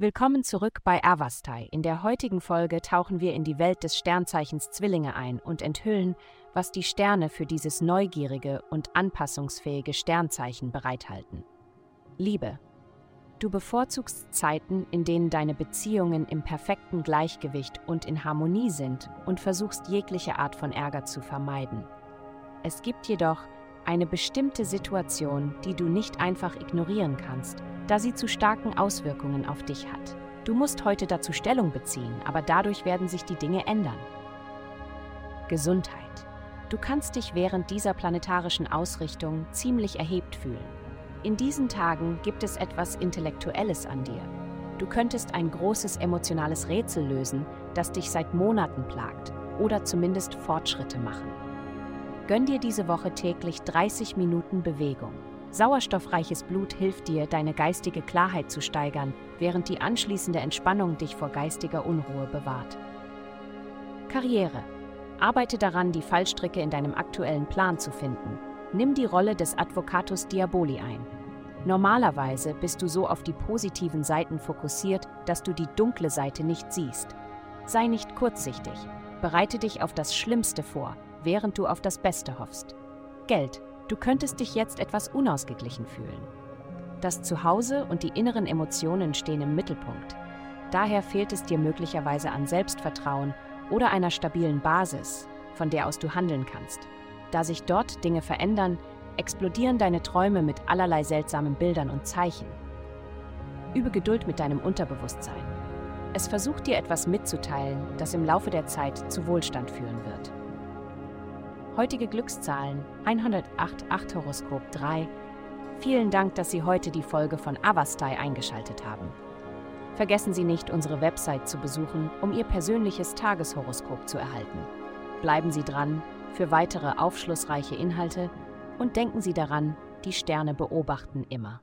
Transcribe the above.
Willkommen zurück bei Avastai. In der heutigen Folge tauchen wir in die Welt des Sternzeichens Zwillinge ein und enthüllen, was die Sterne für dieses neugierige und anpassungsfähige Sternzeichen bereithalten. Liebe. Du bevorzugst Zeiten, in denen deine Beziehungen im perfekten Gleichgewicht und in Harmonie sind und versuchst jegliche Art von Ärger zu vermeiden. Es gibt jedoch eine bestimmte Situation, die du nicht einfach ignorieren kannst, da sie zu starken Auswirkungen auf dich hat. Du musst heute dazu Stellung beziehen, aber dadurch werden sich die Dinge ändern. Gesundheit. Du kannst dich während dieser planetarischen Ausrichtung ziemlich erhebt fühlen. In diesen Tagen gibt es etwas Intellektuelles an dir. Du könntest ein großes emotionales Rätsel lösen, das dich seit Monaten plagt, oder zumindest Fortschritte machen. Gönn dir diese Woche täglich 30 Minuten Bewegung. Sauerstoffreiches Blut hilft dir, deine geistige Klarheit zu steigern, während die anschließende Entspannung dich vor geistiger Unruhe bewahrt. Karriere. Arbeite daran, die Fallstricke in deinem aktuellen Plan zu finden. Nimm die Rolle des Advocatus Diaboli ein. Normalerweise bist du so auf die positiven Seiten fokussiert, dass du die dunkle Seite nicht siehst. Sei nicht kurzsichtig. Bereite dich auf das Schlimmste vor, während du auf das Beste hoffst. Geld. Du könntest dich jetzt etwas unausgeglichen fühlen. Das Zuhause und die inneren Emotionen stehen im Mittelpunkt. Daher fehlt es dir möglicherweise an Selbstvertrauen oder einer stabilen Basis, von der aus du handeln kannst. Da sich dort Dinge verändern, explodieren deine Träume mit allerlei seltsamen Bildern und Zeichen. Übe Geduld mit deinem Unterbewusstsein. Es versucht dir etwas mitzuteilen, das im Laufe der Zeit zu Wohlstand führen wird. Heutige Glückszahlen 108 Horoskop 3. Vielen Dank, dass Sie heute die Folge von Avastai eingeschaltet haben. Vergessen Sie nicht, unsere Website zu besuchen, um Ihr persönliches Tageshoroskop zu erhalten. Bleiben Sie dran für weitere aufschlussreiche Inhalte und denken Sie daran, die Sterne beobachten immer.